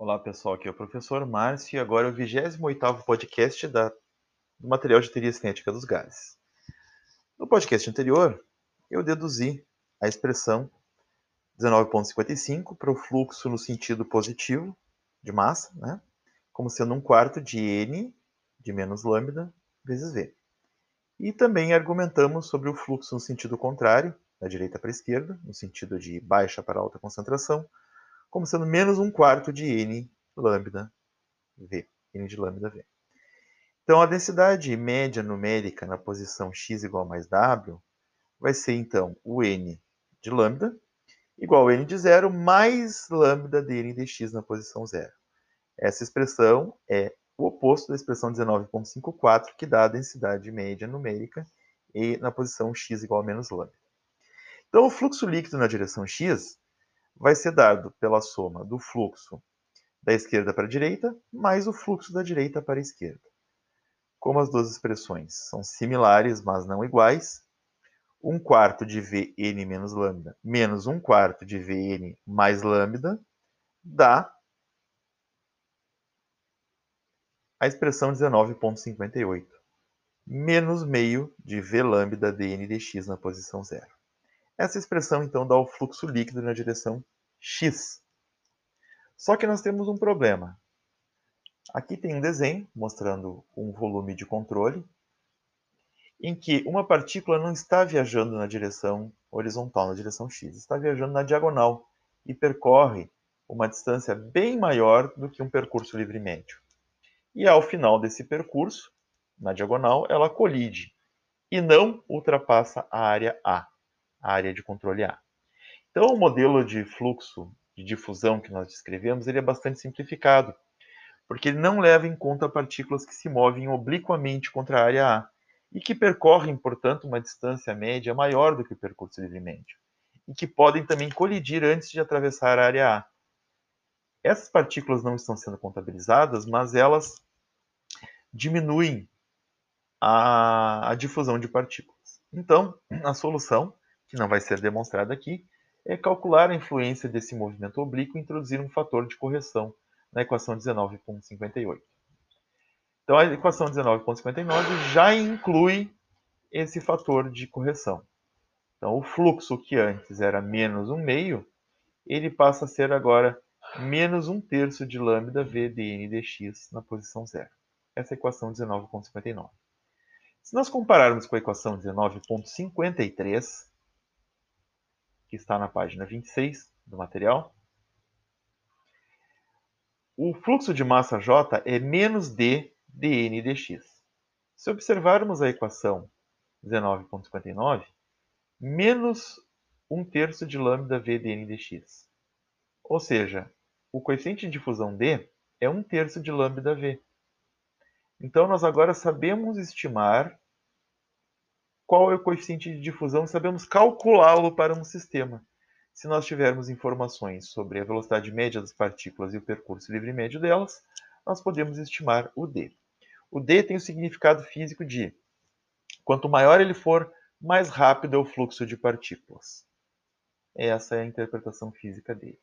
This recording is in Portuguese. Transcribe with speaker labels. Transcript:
Speaker 1: Olá pessoal, aqui é o professor Márcio e agora é o 28º podcast da, do material de teoria cinética dos gases. No podcast anterior, eu deduzi a expressão 19.55 para o fluxo no sentido positivo de massa, né? como sendo um quarto de n de menos lambda vezes v. E também argumentamos sobre o fluxo no sentido contrário, da direita para a esquerda, no sentido de baixa para alta concentração, como sendo menos um quarto de n lambda v, n de lambda v. Então, a densidade média numérica na posição x igual a mais w vai ser, então, o n de lambda igual a n de zero mais lambda de n dx na posição zero. Essa expressão é o oposto da expressão 19.54, que dá a densidade média numérica e na posição x igual a menos lambda. Então, o fluxo líquido na direção x vai ser dado pela soma do fluxo da esquerda para a direita mais o fluxo da direita para a esquerda. Como as duas expressões são similares, mas não iguais, 1 quarto de Vn menos lambda menos 1 quarto de Vn mais lambda dá a expressão 19.58, menos meio de V lambda dn dx na posição zero. Essa expressão, então, dá o fluxo líquido na direção x. Só que nós temos um problema. Aqui tem um desenho mostrando um volume de controle, em que uma partícula não está viajando na direção horizontal, na direção x, está viajando na diagonal e percorre uma distância bem maior do que um percurso livre médio. E ao final desse percurso, na diagonal, ela colide e não ultrapassa a área A a área de controle A. Então, o modelo de fluxo de difusão que nós descrevemos ele é bastante simplificado, porque ele não leva em conta partículas que se movem obliquamente contra a área A e que percorrem, portanto, uma distância média maior do que o percurso livre médio, e que podem também colidir antes de atravessar a área A. Essas partículas não estão sendo contabilizadas, mas elas diminuem a, a difusão de partículas. Então, a solução que não vai ser demonstrado aqui, é calcular a influência desse movimento oblíquo e introduzir um fator de correção na equação 19.58. Então, a equação 19.59 já inclui esse fator de correção. Então, o fluxo que antes era menos 1 meio, ele passa a ser agora menos 1 terço de lambda v dn dx na posição zero. Essa é a equação 19.59. Se nós compararmos com a equação 19.53, que está na página 26 do material. O fluxo de massa J é menos d dn dx. Se observarmos a equação 19.59, menos 1 terço de lambda v dn dx. Ou seja, o coeficiente de difusão d é 1 terço de lambda v. Então, nós agora sabemos estimar qual é o coeficiente de difusão e sabemos calculá-lo para um sistema. Se nós tivermos informações sobre a velocidade média das partículas e o percurso livre médio delas, nós podemos estimar o d. O d tem o significado físico de quanto maior ele for, mais rápido é o fluxo de partículas. Essa é a interpretação física dele.